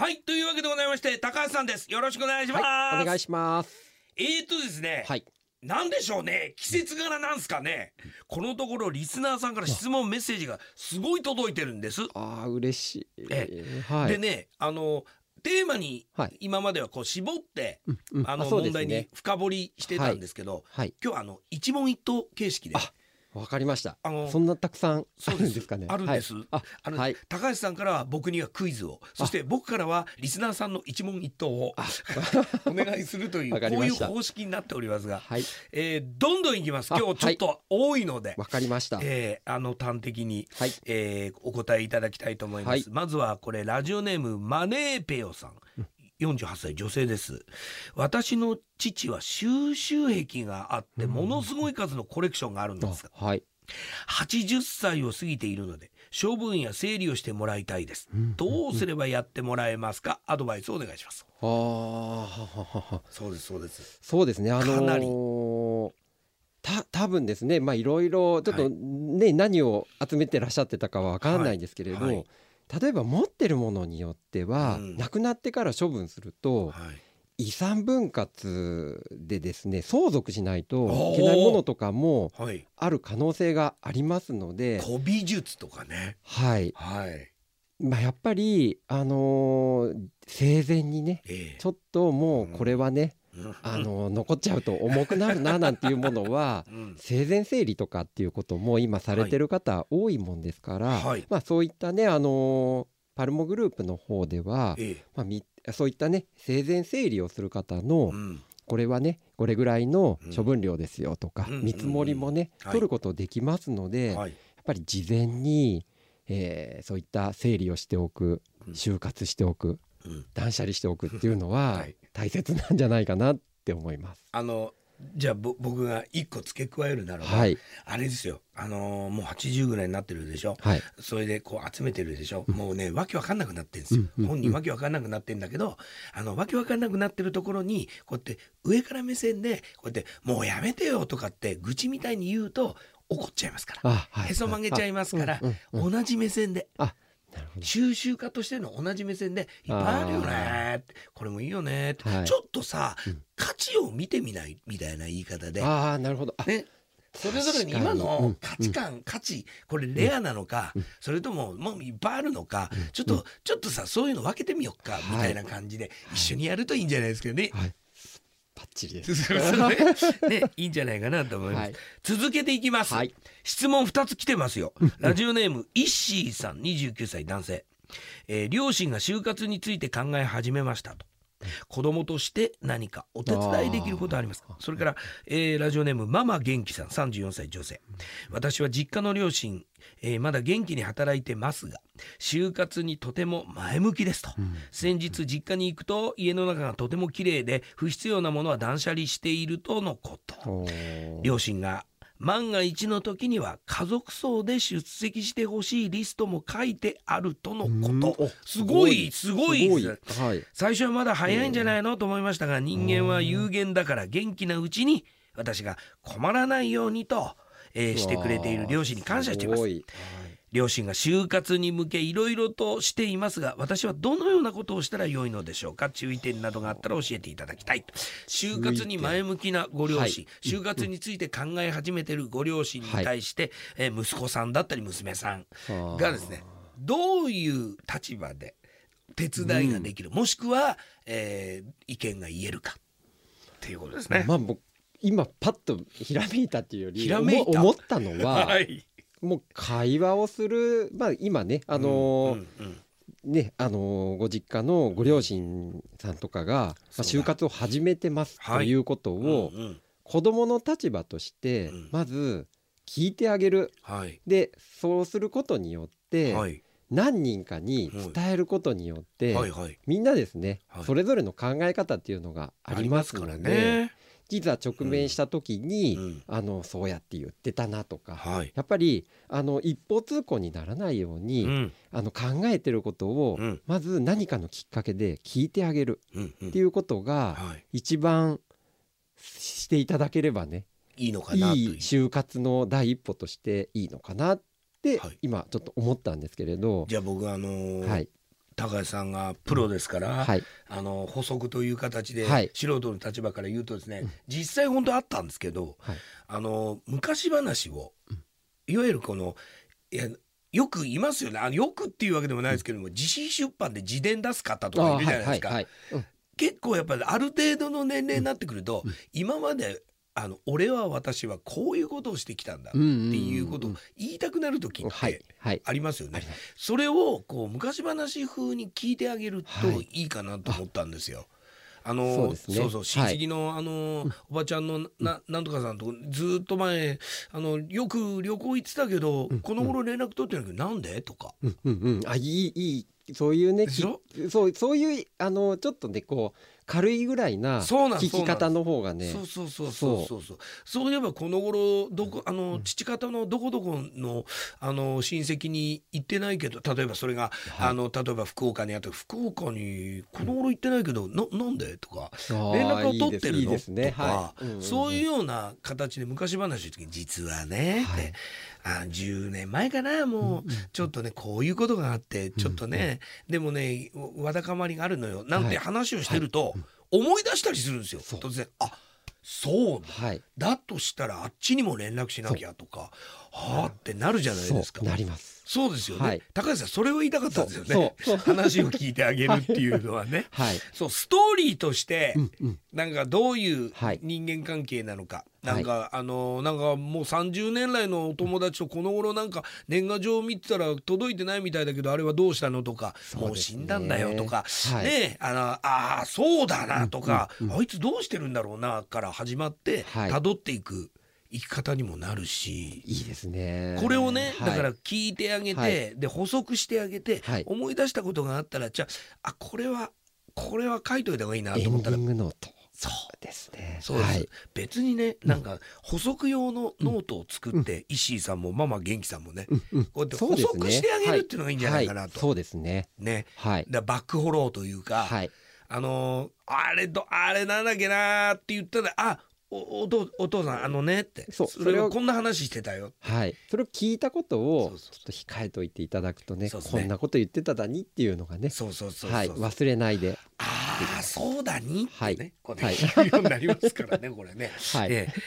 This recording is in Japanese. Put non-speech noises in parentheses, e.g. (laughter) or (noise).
はいというわけでございまして高橋さんですよろしくお願いします、はい、お願いします。えーとですね、はい。なんでしょうね季節柄なんすかねこのところリスナーさんから質問メッセージがすごい届いてるんです、ああ、嬉しい。えはい。でねあのテーマにはい今まではこう絞って、うんうんあの問題にね。深掘りしてたんですけど、はい。今日はあの一問一答形式であわかりました。あのそんなたくさんあるんですかね。あるんです。はい。あ、あの、はい。高橋さんからは僕にはクイズを。そして僕からはリスナーさんの一問一答をあ。(laughs) お願いするという (laughs) こういう方式になっておりますが、はい。えーどんどんいきます。あ今日ちょっと多いので、わかりました。えーあの端的に、はい。えーお答えいただきたいと思います、はい。まずはこれラジオネームマネーペヨさん48歳女性です。私の父は収集癖があってうん。ものすごい数のコレクションがあるんですがあはい。80歳を過ぎているので処分や整理をしてもらいたいです。うんどうすればやってもらえますか？アドバイスをお願いします。ああ、はははは。そうですそうです。そうですね。あのかなり。ーた多分ですね、まあいろいろちょっとね、何を集めてらっしゃってたかはわからないんですけれど、はい。はい例えば持ってるものによっては、うん。亡くなってから処分すると、はい。遺産分割でですね相続しないといけないものとかもはい。ある可能性がありますので、古美術とかね。はい。はい。まあ、やっぱり、あのー生前にねええ。ちょっともうこれはね、うんあのー残っちゃうと重くなるななんていうものは (laughs) うん。生前整理とかっていうことも今されてる方多いもんですから、はい。まあ、そういったね、あのーパルモグループの方では、ええ。まあ、みそういったね生前整理をする方の、うん。これはねこれぐらいの処分量ですよとか、うん見積もりもね、はい。取ることできますので、やっはいぱり事前に、えーそういった整理をしておくうん。就活しておくうん断捨離しておくっていうのははい。大切なんじゃないかなって思います。あのじゃあぼ僕が一個付け加えるならば、はい、あれですよ。あのーもう80ぐらいになってるでしょ。はい、それでこう集めてるでしょ。もうねわけわかんなくなってるんですよ、うんうん本人わけわかんなくなってんだけどあのわけわかんなくなってるところにこうやって上から目線でこうやって「もうやめてよ」とかって愚痴みたいに言うと怒っちゃいますから。あ、はい、へそ曲げちゃいますからあうんうんうん。同じ目線で。なるほど。収集家としての同じ目線でいっぱいあるよねこれもいいよねって、はい。ちょっとさ、うん。価値を見てみないみたいな言い方で、ああ、なるほど。あね、それぞれに今の価値観、価値これレアなのか、うん。それとももういっぱいあるのか、うん。ちょっと、ちょっとさそういうの分けてみよっか、はいみたいな感じで一緒にやるといいんじゃないですかね。はい、バッチリです。(laughs) ね (laughs) いいんじゃないかなと思います。はい、続けていきます、はい、質問2つ来てますよ。ラジオネームイッシーさん29歳男性、えー両親が就活について考え始めましたと子供として何かお手伝いできることありますか？それから、えーラジオネームママ元気さん34歳女性。私は実家の両親、えーまだ元気に働いてますが就活にとても前向きですと、うん。先日実家に行くと家の中がとても綺麗で不必要なものは断捨離しているとのこと。両親が万が一の時には家族葬で出席してほしいリストも書いてあるとのこと。すごいすごい。最初はまだ早いんじゃないの？と思いましたが人間は有限だから元気なうちに私が困らないようにと、えーしてくれている両親に感謝しています両親が就活に向けいろいろとしていますが私はどのようなことをしたら良いのでしょうか？注意点などがあったら教えていただきたい。就活に前向きなご両親、はい就活について考え始めてるご両親に対して、えー息子さんだったり娘さんはいがですねどういう立場で手伝いができる、もしくは、えー意見が言えるか。っていうことですね。まあもう今パッとひらめいたっていうよりひらめいた。思思ったのは、(laughs) はいもう会話をするまあ今ねあのーうんうんねあのーご実家のご両親さんとかが、まあ、就活を始めてますはいとい。うことを、うんうん。子どもの立場としてうん。まず聞いてあげる。はい。でそうすることによってはい。何人かに伝えることによって、はいはい。みんなですね、はい。それぞれの考え方っていうのがありますのでね。実は直面した時に、うん。あのそうやって言ってたなとか、はい。やっぱりあの一方通行にならないように、うん。あの考えてることを、うん。まず何かのきっかけで聞いてあげるうんうん。っていうことがはい。一番していただければねいいのかいなという。い就活の第一歩としていいのかなってはい。今ちょっと思ったんですけれど、じゃあ僕あのーはい、高橋さんがプロですから、はい。あの補足という形で、はい。素人の立場から言うとですね、実際本当あったんですけど、はい。あの昔話を、いわゆるこのいやよくいますよね。あのよくっていうわけでもないですけども、自費出版で自伝出す方とかいるじゃないですか。結構やっぱりある程度の年齢になってくると、今まであの俺は私はこういうことをしてきたんだっていうことを言いたくなる時っはいてはい。ありますよね。それをこう昔話風に聞いてあげるとはい。いいかなと思ったんですよ。あのそうね。そうそう親戚の、あのおばちゃんのななんとかさんとずっと前あのよく旅行行ってたけど、この頃連絡取ってないけどなんで？とか。うんうんうん。あいいいいそういうねきそうそういうあのちょっとねこう軽いぐらいなそうなん聞き方の方がねそうそう。そうそうそうそう。そういえばこの頃どこあの父方のどこどこのあの親戚に行ってないけど例えばそれが、はい。あの例えば福岡にあって福岡にこの頃行ってないけど、ななんで？とか連絡を取ってるの？いいですね。とか、そういうような形で昔話の時に実はねって、はい。あ10年前かなもうちょっとねこういうことがあってちょっとね、でもねわだかまりがあるのよ。なんて話をしてると、思い出したりするんですよ突然。あそうだはい。だとしたらあっちにも連絡しなきゃとかはあってなるじゃないですか。なりますそうですよね、はい。高橋さんそれを言いたかったんですよね。(laughs) 話を聞いてあげるっていうのはね、(laughs) はい。そうストーリーとして、うんうん。なんかどういうはい。人間関係なのか、い。なんか、あのなんかもう30年来のお友達とこの頃なんか年賀状見てたら届いてないみたいだけどあれはどうしたのとか、ね。もう死んだんだよとか、はい。ねあのあーそうだなとか、あいつどうしてるんだろうなから始まってはい。辿っていく生き方にもなるし。いいですね。これをね、はい。だから聞いてあげて、はい。で補足してあげて、はい。思い出したことがあったらじゃああこれはこれは書いといた方がいいなと思ったらエンディングノートそうですね。そうです、はい。別にねなんか補足用のノートを作って、石井さんもママ元気さんもね、うんこうやって補足してあげるっていうのがいいんじゃないかなと、はそうですね。ね。はい。だバックフォローというか、はい。あのーあれどあれなんだっけなーって言ったらあおお父お父さんあのねって。そうそれををこんな話してたよ。はい。それを聞いたことそをちょっと控えといていただくとねね。こんなこと言ってただにっていうのがねそうそうそうはい忘れないで。ああそうだにってね、はい。これはい言うようになりますからねこれね、はい。ええ